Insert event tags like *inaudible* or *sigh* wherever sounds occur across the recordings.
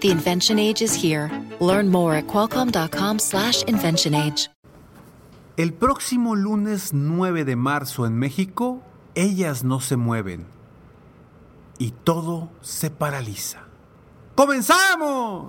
The invention age is here. Learn more at qualcomm.com/slash invention age. El próximo lunes 9 de marzo en México, ellas no se mueven y todo se paraliza. ¡Comenzamos!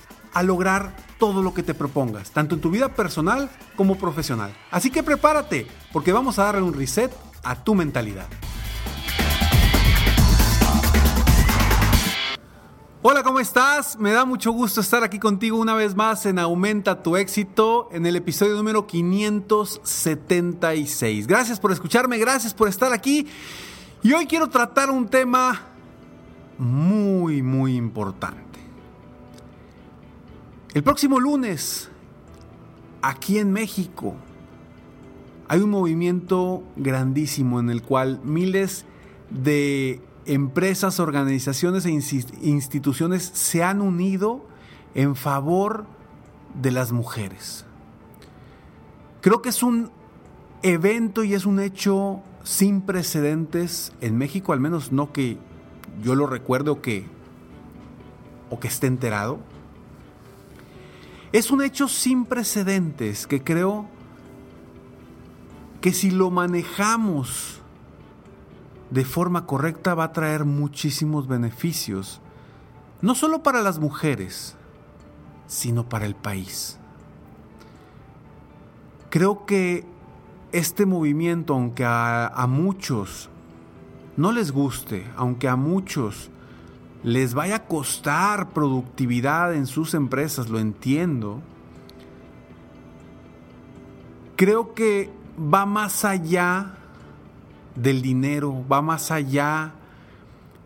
a lograr todo lo que te propongas, tanto en tu vida personal como profesional. Así que prepárate, porque vamos a darle un reset a tu mentalidad. Hola, ¿cómo estás? Me da mucho gusto estar aquí contigo una vez más en Aumenta tu éxito en el episodio número 576. Gracias por escucharme, gracias por estar aquí. Y hoy quiero tratar un tema muy, muy importante. El próximo lunes, aquí en México, hay un movimiento grandísimo en el cual miles de empresas, organizaciones e instituciones se han unido en favor de las mujeres. Creo que es un evento y es un hecho sin precedentes en México, al menos no que yo lo recuerdo que o que esté enterado. Es un hecho sin precedentes que creo que si lo manejamos de forma correcta va a traer muchísimos beneficios, no solo para las mujeres, sino para el país. Creo que este movimiento, aunque a, a muchos no les guste, aunque a muchos les vaya a costar productividad en sus empresas, lo entiendo. Creo que va más allá del dinero, va más allá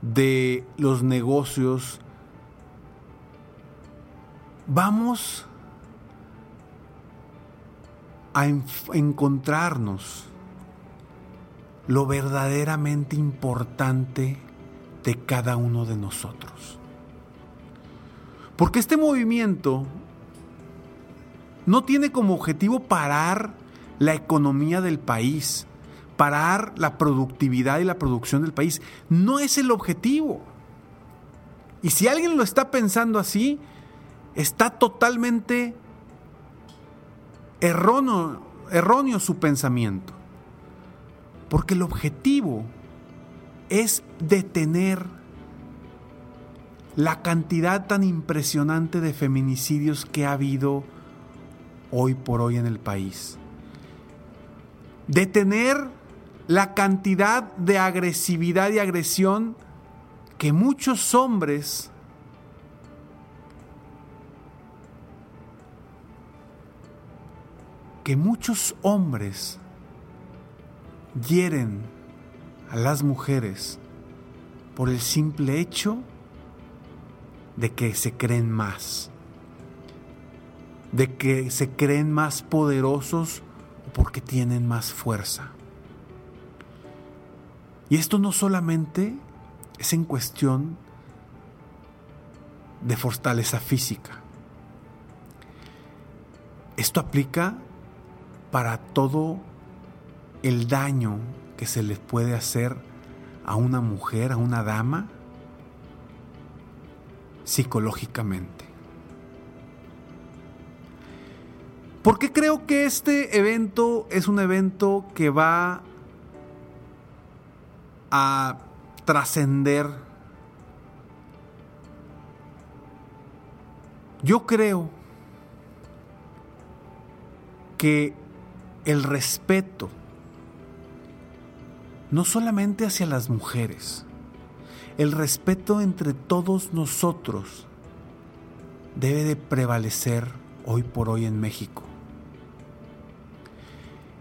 de los negocios. Vamos a encontrarnos lo verdaderamente importante de cada uno de nosotros. Porque este movimiento no tiene como objetivo parar la economía del país, parar la productividad y la producción del país. No es el objetivo. Y si alguien lo está pensando así, está totalmente erróneo, erróneo su pensamiento. Porque el objetivo es detener la cantidad tan impresionante de feminicidios que ha habido hoy por hoy en el país. Detener la cantidad de agresividad y agresión que muchos hombres que muchos hombres hieren a las mujeres por el simple hecho de que se creen más, de que se creen más poderosos porque tienen más fuerza. Y esto no solamente es en cuestión de fortaleza física. Esto aplica para todo el daño que se les puede hacer a una mujer, a una dama, psicológicamente. ¿Por qué creo que este evento es un evento que va a trascender Yo creo que el respeto, no solamente hacia las mujeres, el respeto entre todos nosotros debe de prevalecer hoy por hoy en México.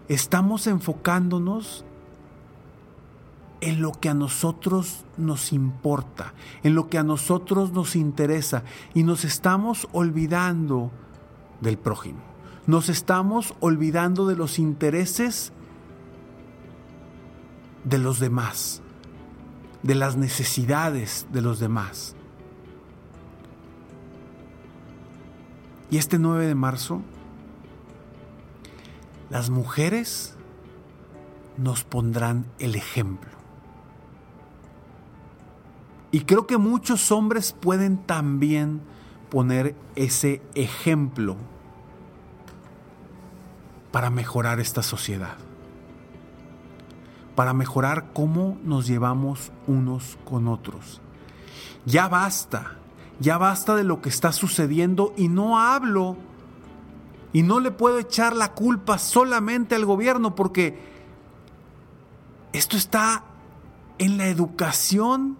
Estamos enfocándonos en lo que a nosotros nos importa, en lo que a nosotros nos interesa y nos estamos olvidando del prójimo. Nos estamos olvidando de los intereses de los demás, de las necesidades de los demás. Y este 9 de marzo, las mujeres nos pondrán el ejemplo. Y creo que muchos hombres pueden también poner ese ejemplo para mejorar esta sociedad, para mejorar cómo nos llevamos unos con otros. Ya basta, ya basta de lo que está sucediendo y no hablo y no le puedo echar la culpa solamente al gobierno porque esto está en la educación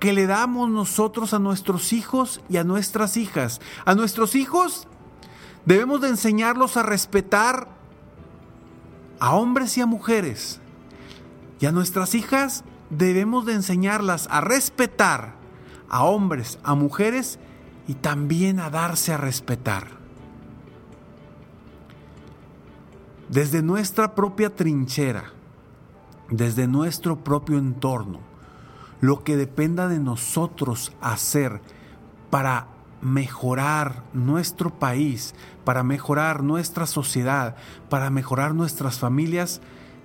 que le damos nosotros a nuestros hijos y a nuestras hijas. A nuestros hijos debemos de enseñarlos a respetar a hombres y a mujeres. Y a nuestras hijas debemos de enseñarlas a respetar a hombres, a mujeres y también a darse a respetar. Desde nuestra propia trinchera, desde nuestro propio entorno, lo que dependa de nosotros hacer para mejorar nuestro país, para mejorar nuestra sociedad, para mejorar nuestras familias,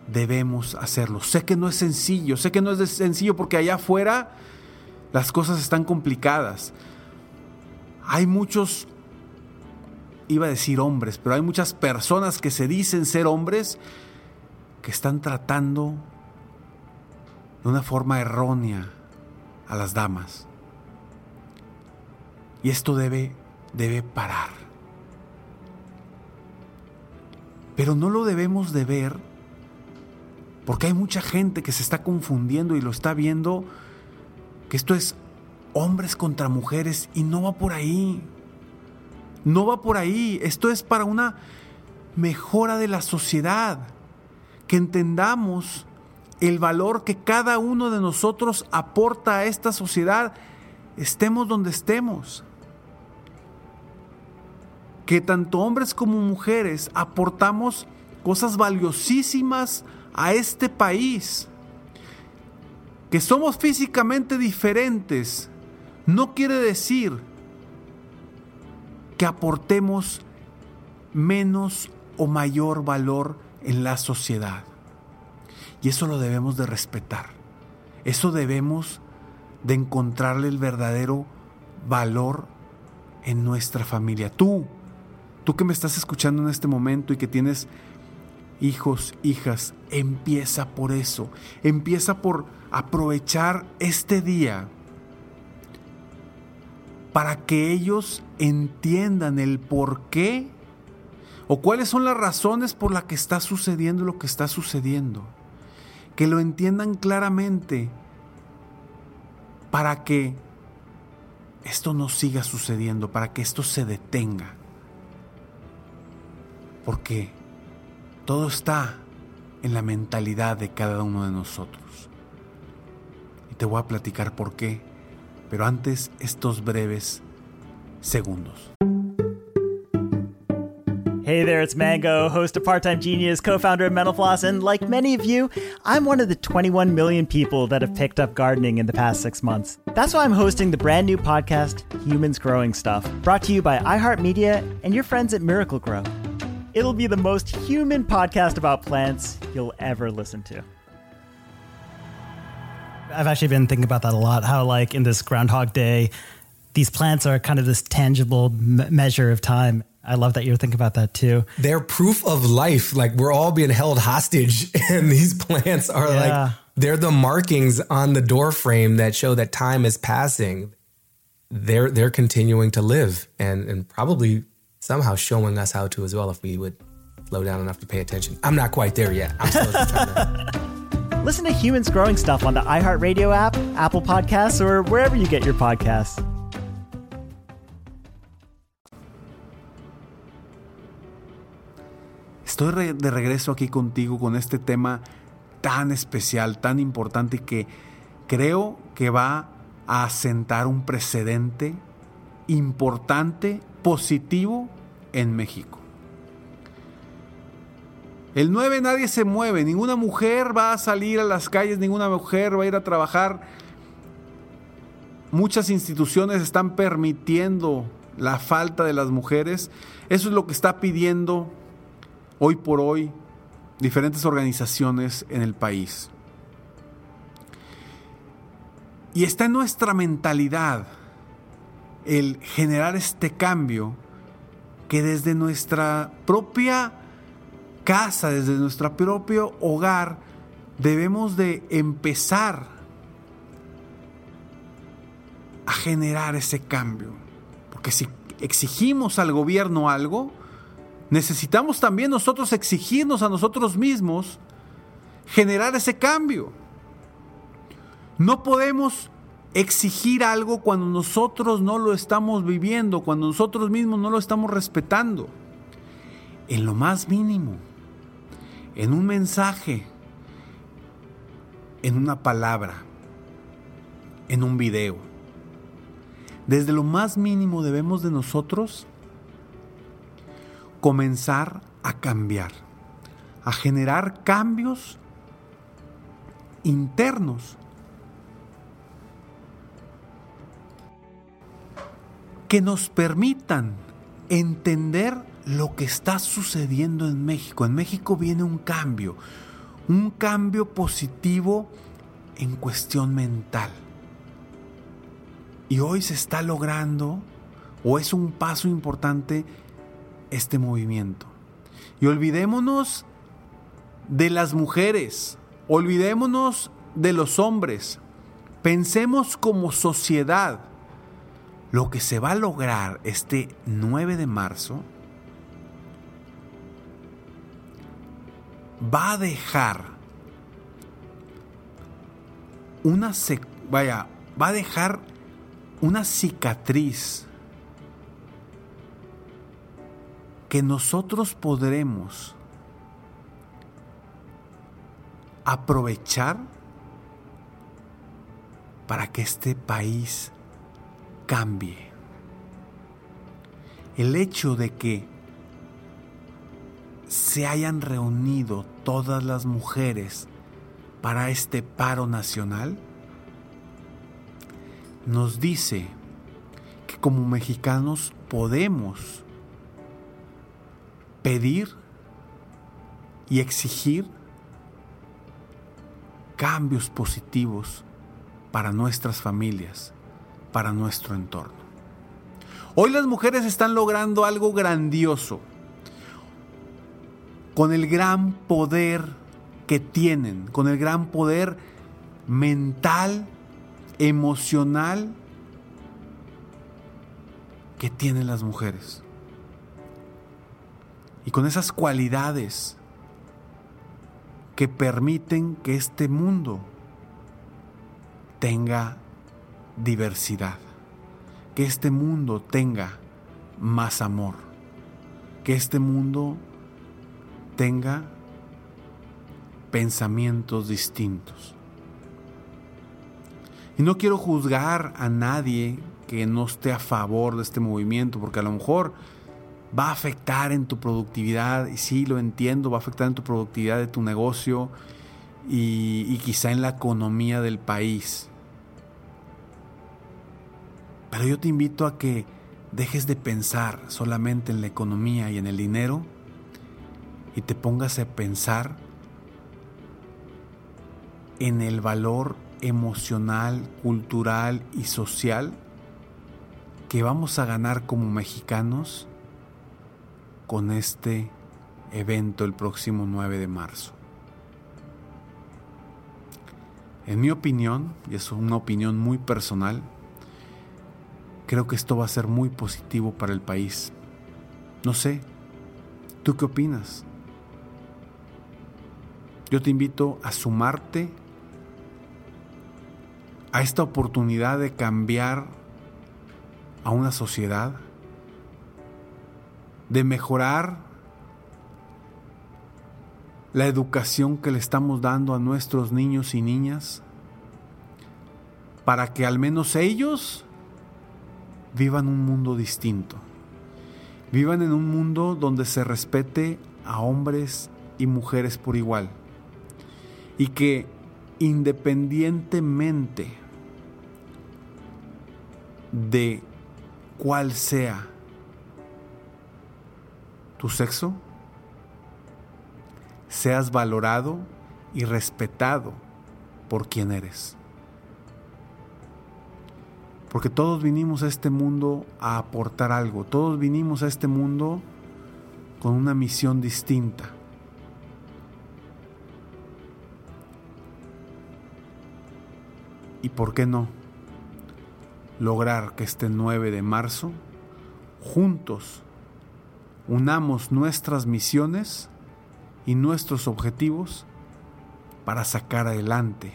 debemos hacerlo. Sé que no es sencillo, sé que no es sencillo porque allá afuera las cosas están complicadas. Hay muchos, iba a decir hombres, pero hay muchas personas que se dicen ser hombres que están tratando de una forma errónea a las damas. Y esto debe, debe parar. Pero no lo debemos de ver porque hay mucha gente que se está confundiendo y lo está viendo que esto es hombres contra mujeres y no va por ahí. No va por ahí. Esto es para una mejora de la sociedad. Que entendamos el valor que cada uno de nosotros aporta a esta sociedad, estemos donde estemos que tanto hombres como mujeres aportamos cosas valiosísimas a este país. Que somos físicamente diferentes no quiere decir que aportemos menos o mayor valor en la sociedad. Y eso lo debemos de respetar. Eso debemos de encontrarle el verdadero valor en nuestra familia. Tú, Tú que me estás escuchando en este momento y que tienes hijos, hijas, empieza por eso. Empieza por aprovechar este día para que ellos entiendan el por qué o cuáles son las razones por las que está sucediendo lo que está sucediendo. Que lo entiendan claramente para que esto no siga sucediendo, para que esto se detenga porque todo está en la mentalidad de cada uno de nosotros. Y te voy a platicar por qué, pero antes estos breves segundos. Hey there, it's Mango, host of Part Time Genius, co founder of Mental Floss, and like many of you, I'm one of the 21 million people that have picked up gardening in the past six months. That's why I'm hosting the brand new podcast, Humans Growing Stuff, brought to you by iHeartMedia and your friends at Miracle Grow. It'll be the most human podcast about plants you'll ever listen to. I've actually been thinking about that a lot. How, like, in this Groundhog Day, these plants are kind of this tangible m- measure of time. I love that you're thinking about that too. They're proof of life. Like, we're all being held hostage, *laughs* and these plants are yeah. like, they're the markings on the door frame that show that time is passing they're they're continuing to live and and probably somehow showing us how to as well if we would slow down enough to pay attention. I'm not quite there yet. I'm still trying to. *laughs* Listen to Humans Growing Stuff on the iHeartRadio app, Apple Podcasts, or wherever you get your podcasts. Estoy re- de regreso aquí contigo con este tema tan especial, tan importante que creo que va a asentar un precedente importante, positivo en México. El 9 nadie se mueve, ninguna mujer va a salir a las calles, ninguna mujer va a ir a trabajar. Muchas instituciones están permitiendo la falta de las mujeres. Eso es lo que está pidiendo hoy por hoy diferentes organizaciones en el país. Y está en nuestra mentalidad el generar este cambio que desde nuestra propia casa, desde nuestro propio hogar, debemos de empezar a generar ese cambio. Porque si exigimos al gobierno algo, necesitamos también nosotros exigirnos a nosotros mismos generar ese cambio. No podemos exigir algo cuando nosotros no lo estamos viviendo, cuando nosotros mismos no lo estamos respetando. En lo más mínimo, en un mensaje, en una palabra, en un video. Desde lo más mínimo debemos de nosotros comenzar a cambiar, a generar cambios internos que nos permitan entender lo que está sucediendo en México. En México viene un cambio, un cambio positivo en cuestión mental. Y hoy se está logrando, o es un paso importante, este movimiento. Y olvidémonos de las mujeres, olvidémonos de los hombres. Pensemos como sociedad lo que se va a lograr este 9 de marzo va a dejar una vaya, va a dejar una cicatriz que nosotros podremos aprovechar para que este país cambie. El hecho de que se hayan reunido todas las mujeres para este paro nacional nos dice que como mexicanos podemos pedir y exigir cambios positivos para nuestras familias, para nuestro entorno. Hoy las mujeres están logrando algo grandioso con el gran poder que tienen, con el gran poder mental, emocional que tienen las mujeres. Y con esas cualidades que permiten que este mundo tenga diversidad, que este mundo tenga más amor, que este mundo tenga pensamientos distintos. Y no quiero juzgar a nadie que no esté a favor de este movimiento, porque a lo mejor va a afectar en tu productividad, y sí lo entiendo, va a afectar en tu productividad de tu negocio y, y quizá en la economía del país. Pero yo te invito a que dejes de pensar solamente en la economía y en el dinero y te pongas a pensar en el valor emocional, cultural y social que vamos a ganar como mexicanos con este evento el próximo 9 de marzo. En mi opinión, y es una opinión muy personal, creo que esto va a ser muy positivo para el país. No sé, ¿tú qué opinas? Yo te invito a sumarte a esta oportunidad de cambiar a una sociedad, de mejorar la educación que le estamos dando a nuestros niños y niñas, para que al menos ellos vivan un mundo distinto, vivan en un mundo donde se respete a hombres y mujeres por igual, y que independientemente de cuál sea tu sexo, seas valorado y respetado por quien eres. Porque todos vinimos a este mundo a aportar algo, todos vinimos a este mundo con una misión distinta. ¿Y por qué no? lograr que este 9 de marzo juntos unamos nuestras misiones y nuestros objetivos para sacar adelante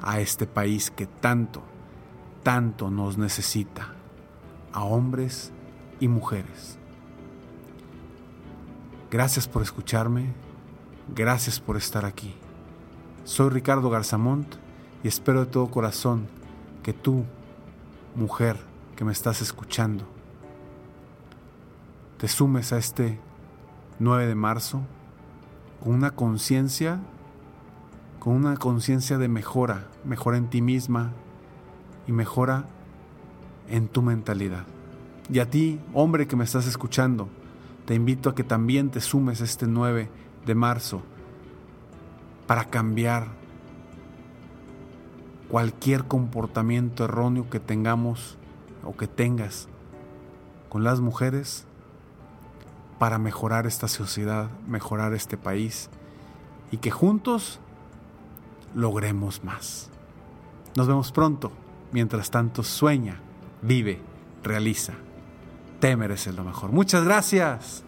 a este país que tanto, tanto nos necesita, a hombres y mujeres. Gracias por escucharme, gracias por estar aquí. Soy Ricardo Garzamont y espero de todo corazón que tú mujer que me estás escuchando, te sumes a este 9 de marzo con una conciencia, con una conciencia de mejora, mejora en ti misma y mejora en tu mentalidad. Y a ti, hombre que me estás escuchando, te invito a que también te sumes este 9 de marzo para cambiar cualquier comportamiento erróneo que tengamos o que tengas con las mujeres para mejorar esta sociedad, mejorar este país y que juntos logremos más. Nos vemos pronto. Mientras tanto, sueña, vive, realiza. Te mereces lo mejor. Muchas gracias.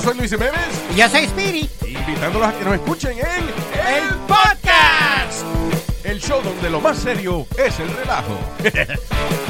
soy Luis Jiménez. Y yo soy Speedy. Invitándolos a que nos escuchen en El Podcast. El show donde lo más serio es el relajo. *laughs*